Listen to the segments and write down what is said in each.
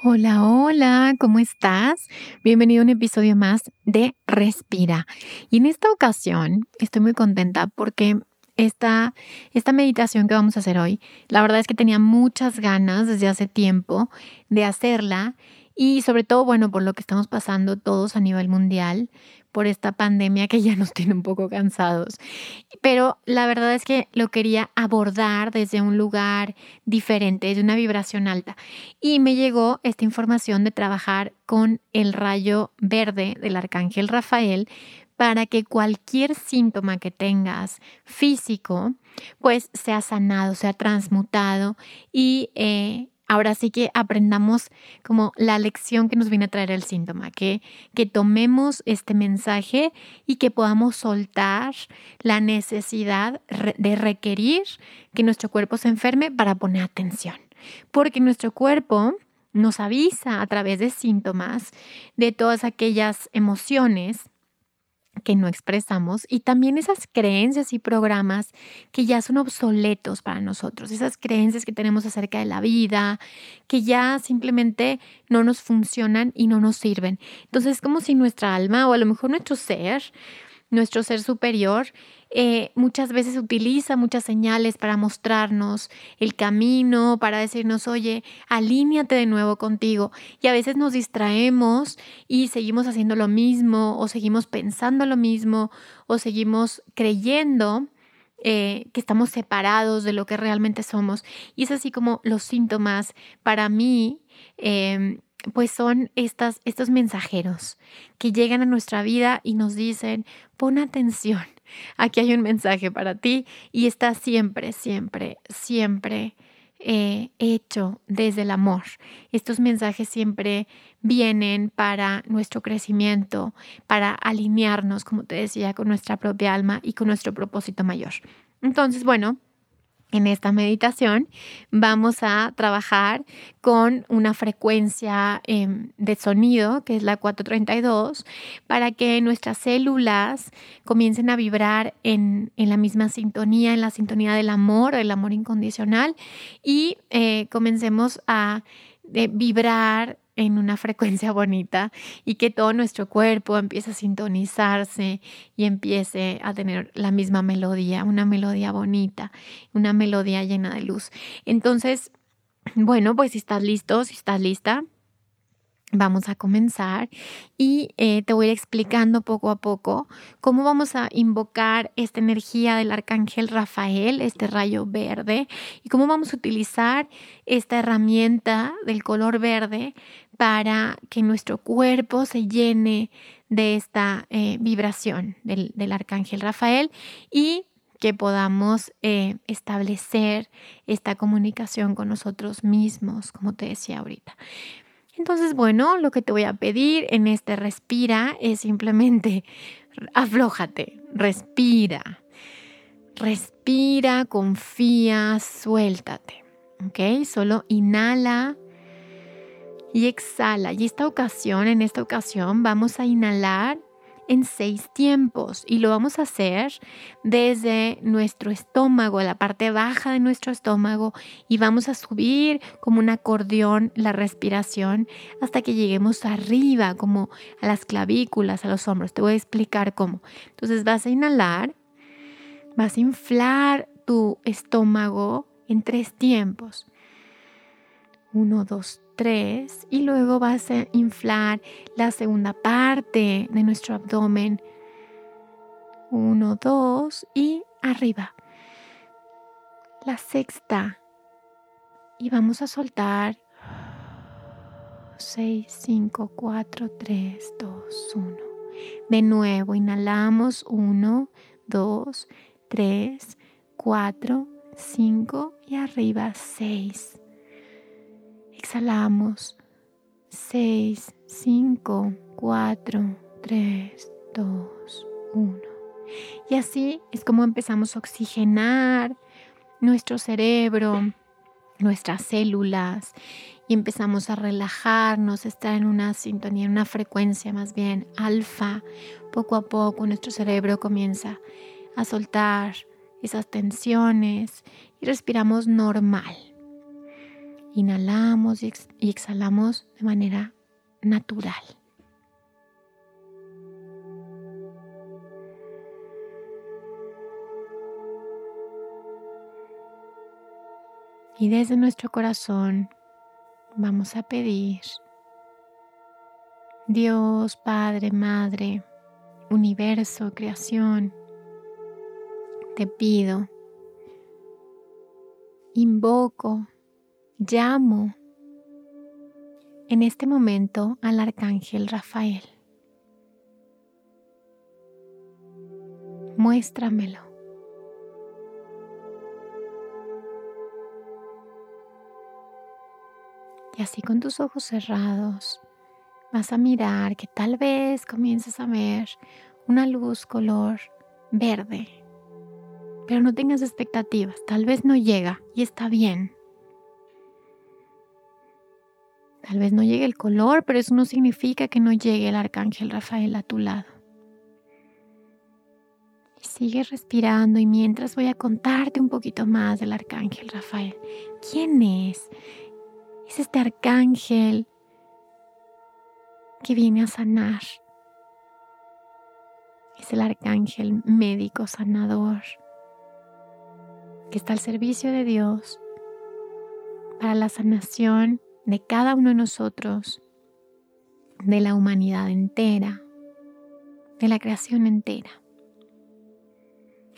Hola, hola, ¿cómo estás? Bienvenido a un episodio más de Respira. Y en esta ocasión estoy muy contenta porque esta, esta meditación que vamos a hacer hoy, la verdad es que tenía muchas ganas desde hace tiempo de hacerla y sobre todo, bueno, por lo que estamos pasando todos a nivel mundial, por esta pandemia que ya nos tiene un poco cansados. Pero la verdad es que lo quería abordar desde un lugar diferente, desde una vibración alta. Y me llegó esta información de trabajar con el rayo verde del arcángel Rafael para que cualquier síntoma que tengas físico, pues sea sanado, sea transmutado y eh, ahora sí que aprendamos como la lección que nos viene a traer el síntoma, que, que tomemos este mensaje y que podamos soltar la necesidad de requerir que nuestro cuerpo se enferme para poner atención. Porque nuestro cuerpo nos avisa a través de síntomas de todas aquellas emociones que no expresamos y también esas creencias y programas que ya son obsoletos para nosotros, esas creencias que tenemos acerca de la vida, que ya simplemente no nos funcionan y no nos sirven. Entonces es como si nuestra alma o a lo mejor nuestro ser nuestro ser superior eh, muchas veces utiliza muchas señales para mostrarnos el camino, para decirnos, oye, alíñate de nuevo contigo. Y a veces nos distraemos y seguimos haciendo lo mismo, o seguimos pensando lo mismo, o seguimos creyendo eh, que estamos separados de lo que realmente somos. Y es así como los síntomas para mí. Em, pues son estas, estos mensajeros que llegan a nuestra vida y nos dicen, pon atención, aquí hay un mensaje para ti y está siempre, siempre, siempre eh, hecho desde el amor. Estos mensajes siempre vienen para nuestro crecimiento, para alinearnos, como te decía, con nuestra propia alma y con nuestro propósito mayor. Entonces, bueno, en esta meditación vamos a trabajar con una frecuencia em, de sonido, que es la 432, para que nuestras células comiencen a vibrar en, la misma sintonía, en la sintonía del amor, el amor incondicional, y eh, comencemos a eh, vibrar en una frecuencia bonita y que todo nuestro cuerpo empiece a sintonizarse y empiece a tener la misma melodía, una melodía bonita, una melodía llena de luz. Entonces, bueno, pues si estás listo, si estás lista, Vamos a comenzar y eh, te voy a ir explicando poco a poco cómo vamos a invocar esta energía del arcángel Rafael, este rayo verde, y cómo vamos a utilizar esta herramienta del color verde para que nuestro cuerpo se llene de esta eh, vibración del, arcángel Rafael y que podamos eh, establecer esta comunicación con nosotros mismos, como te decía ahorita. Entonces, bueno, lo que te voy a pedir en este respira es simplemente aflójate, respira. Respira, confía, suéltate. ¿Ok? Solo inhala y exhala. Y esta ocasión, en esta ocasión, vamos a inhalar en seis tiempos y lo vamos a hacer desde nuestro estómago, la parte baja de nuestro estómago y vamos a subir como un acordeón la respiración hasta que lleguemos arriba, como a las clavículas, a los hombros. Te voy a explicar cómo. Entonces vas a inhalar, vas a inflar tu estómago en tres tiempos. Uno, dos, tres y luego vas a inflar la segunda parte de nuestro abdomen. Uno, dos y arriba. La sexta. Y vamos a soltar. Seis, cinco, cuatro, tres, dos, uno. De nuevo, inhalamos. Uno, dos, tres, cuatro, cinco y arriba seis. Exhalamos. 6, 5, 4, 3, 2, 1. Y así es como empezamos a oxigenar nuestro cerebro, nuestras células y empezamos a relajarnos, a estar en una sintonía, en una frecuencia más bien alfa. Poco a poco nuestro cerebro comienza a soltar esas tensiones y respiramos normal. Inhalamos y, exhalamos de manera natural. Y desde nuestro corazón vamos a pedir, Dios, Padre, Madre, universo, creación, te pido, invoco, llamo en este momento al arcángel Rafael. Muéstramelo. Y así con tus ojos cerrados vas a mirar que tal vez comiences a ver una luz color verde. Pero no tengas expectativas, tal vez no llega y está bien. Tal vez no llegue el color, pero eso no significa que no llegue el arcángel Rafael a tu lado. Sigue respirando y mientras voy a contarte un poquito más del arcángel Rafael. ¿Quién es? Es este arcángel que viene a sanar. Es el arcángel médico sanador que está al servicio de Dios para la sanación de cada uno de nosotros, de la humanidad entera, de la creación entera.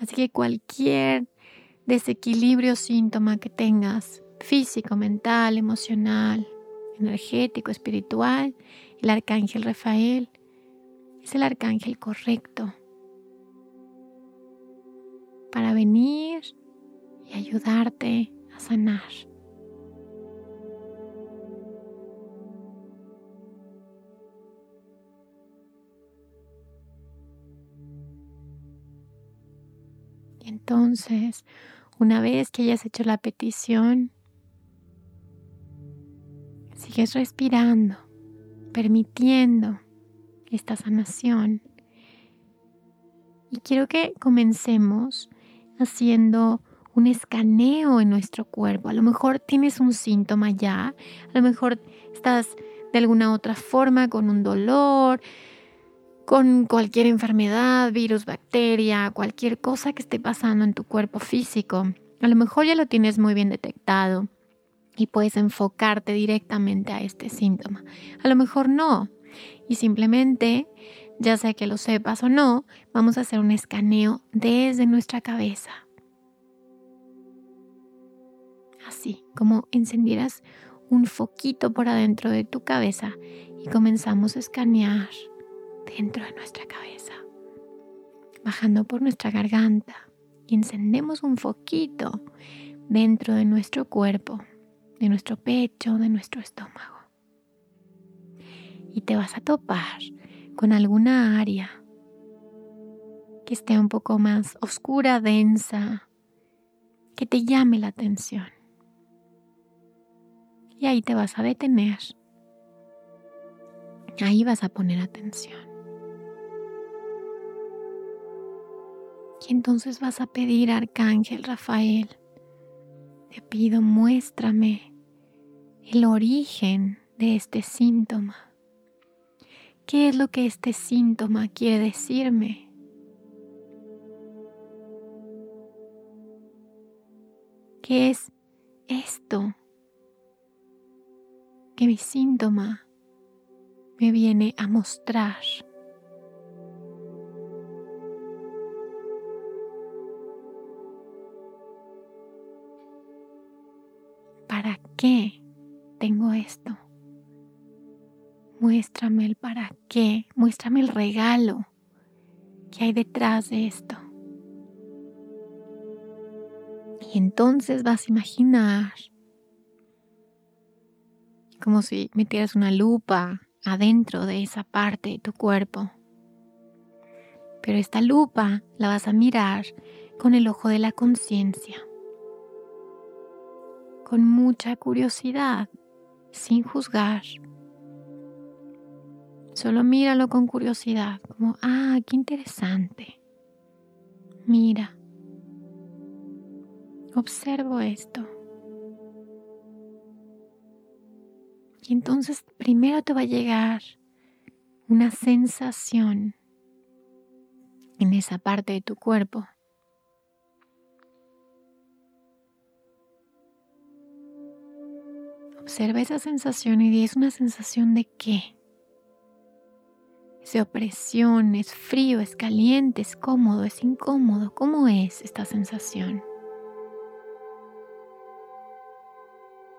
Así que cualquier desequilibrio síntoma que tengas, físico, mental, emocional, energético, espiritual, el arcángel Rafael es el arcángel correcto para venir y ayudarte a sanar. Entonces, una vez que hayas hecho la petición, Sigues respirando, permitiendo esta sanación. Y quiero que comencemos haciendo un escaneo en nuestro cuerpo. A lo mejor tienes un síntoma ya, a lo mejor estás de alguna otra forma con un dolor, con cualquier enfermedad, virus, bacteria, cualquier cosa que esté pasando en tu cuerpo físico. A lo mejor ya lo tienes muy bien detectado y puedes enfocarte directamente a este síntoma. A lo mejor no. Y simplemente, ya sea que lo sepas o no, vamos a hacer un escaneo desde nuestra cabeza. Así, como encendieras un foquito por adentro de tu cabeza y comenzamos a escanear dentro de nuestra cabeza, bajando por nuestra garganta encendemos un foquito dentro de nuestro cuerpo de nuestro pecho, de nuestro estómago. Y te vas a topar con alguna área que esté un poco más oscura, densa, que te llame la atención. Y ahí te vas a detener. Ahí vas a poner atención. Y entonces vas a pedir, Arcángel Rafael, te pido, muéstrame el origen de este síntoma. ¿Qué es lo que este síntoma quiere decirme? ¿Qué es esto que mi síntoma me viene a mostrar? Esto? Muéstrame el para qué, muéstrame el regalo que hay detrás de esto. Y entonces vas a imaginar como si metieras una lupa adentro de esa parte de tu cuerpo. Pero esta lupa la vas a mirar con el ojo de la conciencia con mucha curiosidad, sin juzgar. Solo míralo con curiosidad, como, ah, qué interesante. Mira, observo esto. Y entonces primero te va a llegar una sensación en esa parte de tu cuerpo. Observa esa sensación y es una sensación de qué. Es opresión, es frío, es caliente, es cómodo, es incómodo. ¿Cómo es esta sensación?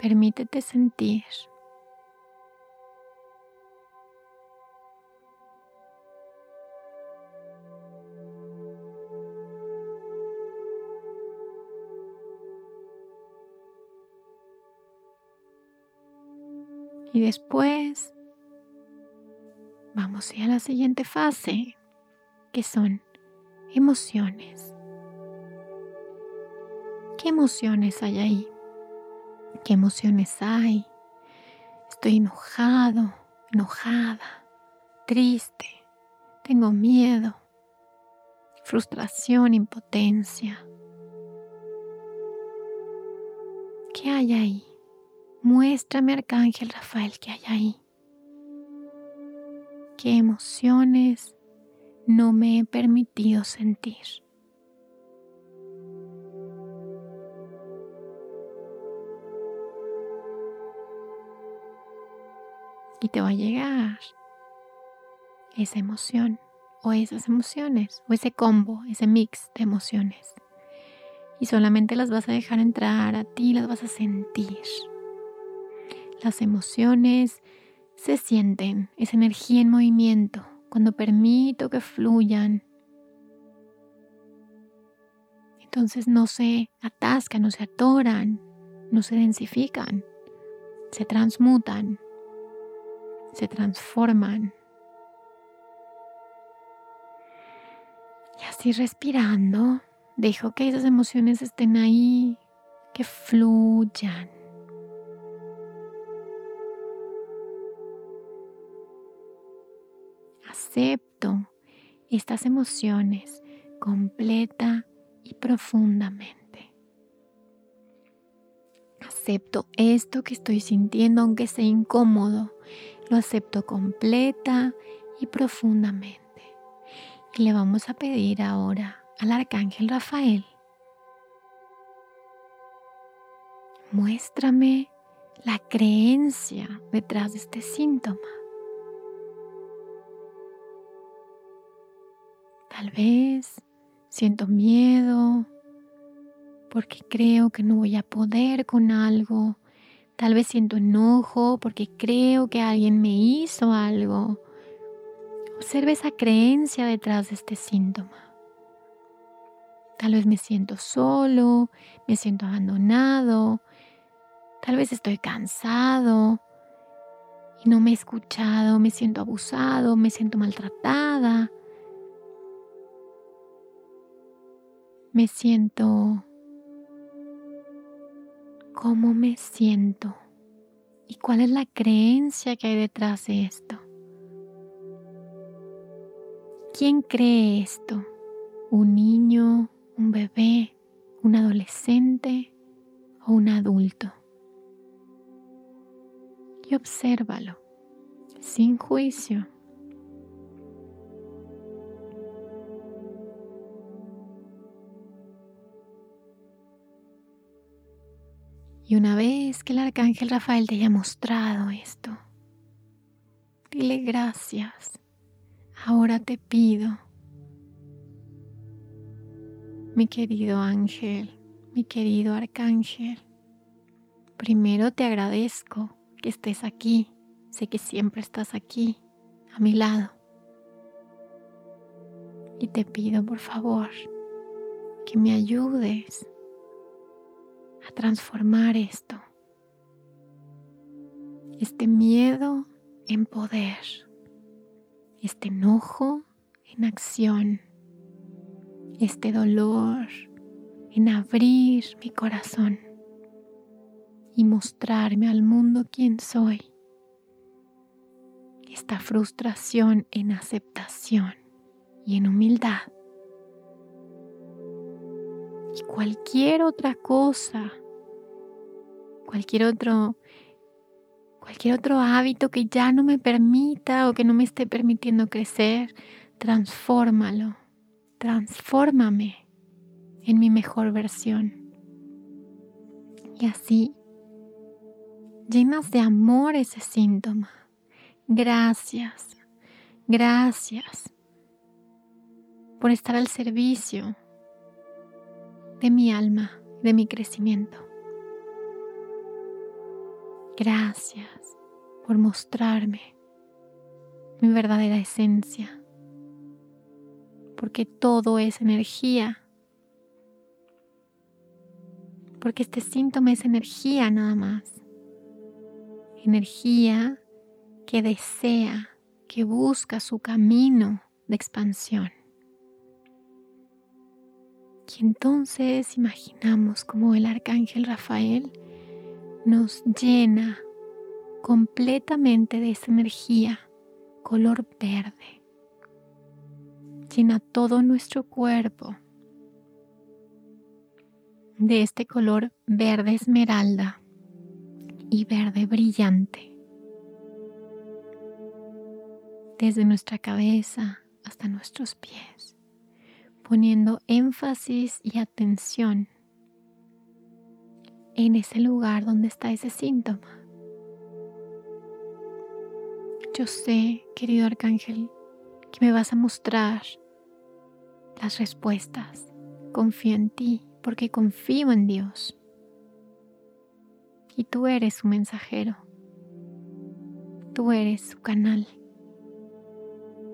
Permítete sentir. Y después vamos a la siguiente fase, que son emociones. ¿Qué emociones hay ahí? ¿Qué emociones hay? Estoy enojado, enojada, triste, tengo miedo, frustración, impotencia. ¿Qué hay ahí? Muéstrame, Arcángel Rafael, qué hay ahí. ¿Qué emociones no me he permitido sentir? Y te va a llegar esa emoción o esas emociones o ese combo, ese mix de emociones. Y solamente las vas a dejar entrar a ti, las vas a sentir. Las emociones se sienten, es energía en movimiento, cuando permito que fluyan. Entonces no se atascan, no se atoran, no se densifican, se transmutan, se transforman. Y así respirando, dejo que esas emociones estén ahí, que fluyan. Acepto estas emociones completa y profundamente. Acepto esto que estoy sintiendo aunque sea incómodo. Lo acepto completa y profundamente. Y le vamos a pedir ahora al arcángel Rafael. Muéstrame la creencia detrás de este síntoma. Tal vez siento miedo porque creo que no voy a poder con algo. Tal vez siento enojo porque creo que alguien me hizo algo. Observe esa creencia detrás de este síntoma. Tal vez me siento solo, me siento abandonado, tal vez estoy cansado y no me he escuchado, me siento abusado, me siento maltratada. Me siento, cómo me siento y cuál es la creencia que hay detrás de esto. ¿Quién cree esto? ¿Un niño, un bebé, un adolescente o un adulto? Y obsérvalo sin juicio. Y una vez que el arcángel Rafael te haya mostrado esto, dile gracias. Ahora te pido, mi querido ángel, mi querido arcángel, primero te agradezco que estés aquí. Sé que siempre estás aquí, a mi lado. Y te pido, por favor, que me ayudes a transformar esto. Este miedo en poder, este enojo en acción, este dolor en abrir mi corazón y mostrarme al mundo quién soy. Esta frustración en aceptación y en humildad cualquier otra cosa, cualquier otro, cualquier otro hábito que ya no me permita o que no me esté permitiendo crecer, transfórmalo, transfórmame en mi mejor versión. Y así llenas de amor ese síntoma. Gracias, gracias por estar al servicio de mi alma, de mi crecimiento. Gracias por mostrarme mi verdadera esencia, porque todo es energía, porque este síntoma es energía nada más, energía que desea, que busca su camino de expansión. Entonces imaginamos como el arcángel Rafael nos llena completamente de esa energía color verde. Llena todo nuestro cuerpo de este color verde esmeralda y verde brillante. Desde nuestra cabeza hasta nuestros pies, poniendo énfasis y atención en ese lugar donde está ese síntoma. Yo sé, querido arcángel, que me vas a mostrar las respuestas. Confío en ti porque confío en Dios. Y tú eres su mensajero. Tú eres su canal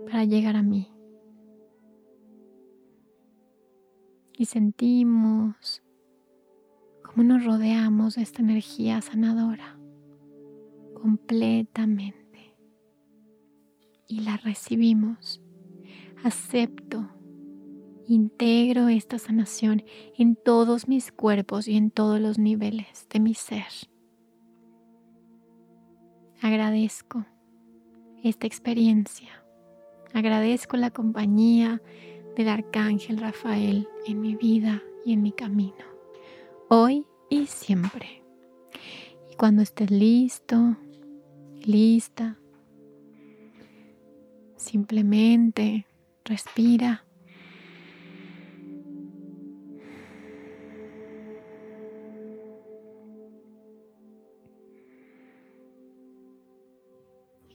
para llegar a mí. Y sentimos cómo nos rodeamos de esta energía sanadora completamente y la recibimos. Acepto, integro esta sanación en todos mis cuerpos y en todos los niveles de mi ser. Agradezco esta experiencia. Agradezco la compañía del Arcángel Rafael en mi vida y en mi camino hoy y siempre. Y cuando estés listo, lista, simplemente respira.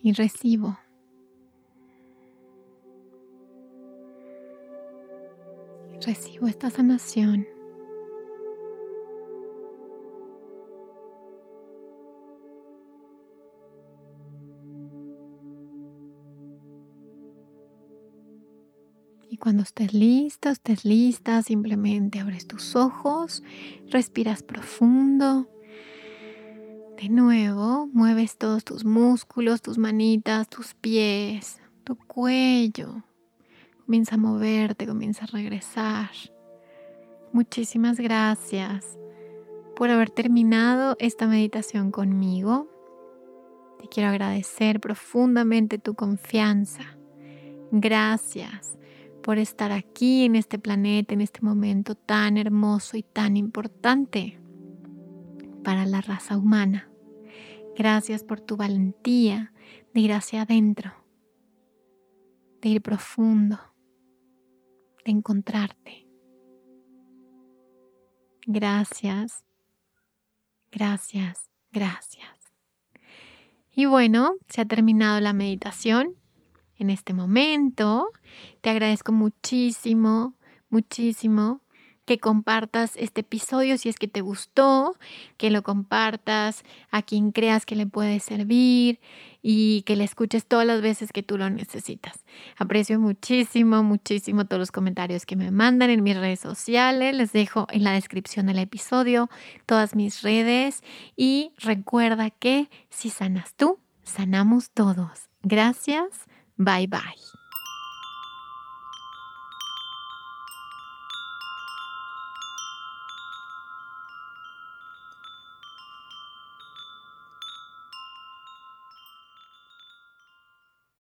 Y recibo. Recibo esta sanación Y cuando estés listo, estés lista, simplemente abres tus ojos, respiras profundo. De nuevo, mueves todos tus músculos, tus manitas, tus pies, tu cuello. Comienza a moverte, comienza a regresar. Muchísimas gracias por haber terminado esta meditación conmigo. Te quiero agradecer profundamente tu confianza. Gracias por estar aquí en este planeta, en este momento tan hermoso y tan importante para la raza humana. Gracias por tu valentía de ir hacia adentro, de ir profundo, encontrarte. Gracias, gracias, gracias. Y bueno, se ha terminado la meditación en este momento. Te agradezco muchísimo, muchísimo que compartas este episodio si es que te gustó, que lo compartas a quien creas que le puede servir y que le escuches todas las veces que tú lo necesitas. Aprecio muchísimo, muchísimo todos los comentarios que me mandan en mis redes sociales. Les dejo en la descripción del episodio todas mis redes y recuerda que si sanas tú, sanamos todos. Gracias Bye bye.